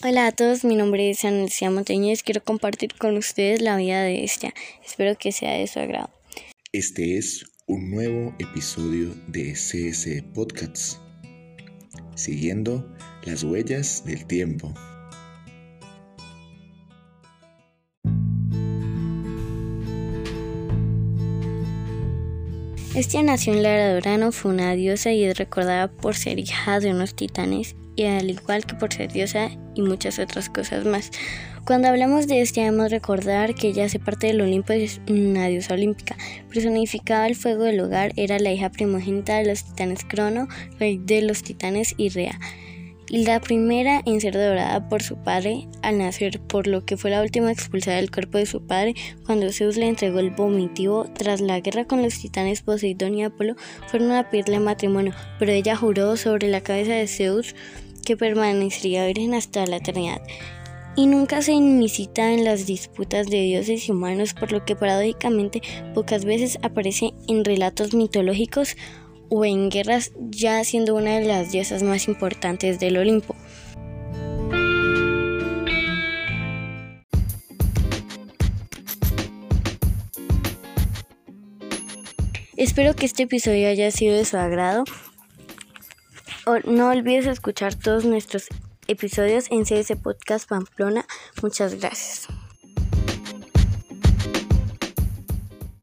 Hola a todos, mi nombre es Anesia Montañez. Quiero compartir con ustedes la vida de esta. Espero que sea de su agrado. Este es un nuevo episodio de CS Podcasts, siguiendo las huellas del tiempo. Estia nació en Lara Dorano, fue una diosa y es recordada por ser hija de unos titanes y al igual que por ser diosa y muchas otras cosas más. Cuando hablamos de Estia debemos recordar que ella hace parte del Olimpo y es una diosa olímpica. Personificaba el fuego del hogar, era la hija primogénita de los titanes Crono, rey de los titanes y Rea la primera en ser dorada por su padre al nacer, por lo que fue la última expulsada del cuerpo de su padre cuando Zeus le entregó el vomitivo. Tras la guerra con los titanes Poseidón y Apolo, fueron a pedirle matrimonio, pero ella juró sobre la cabeza de Zeus que permanecería virgen hasta la eternidad. Y nunca se incita en las disputas de dioses y humanos, por lo que paradójicamente pocas veces aparece en relatos mitológicos o en guerras, ya siendo una de las diosas más importantes del Olimpo. Espero que este episodio haya sido de su agrado. No olvides escuchar todos nuestros episodios en CS Podcast Pamplona. Muchas gracias.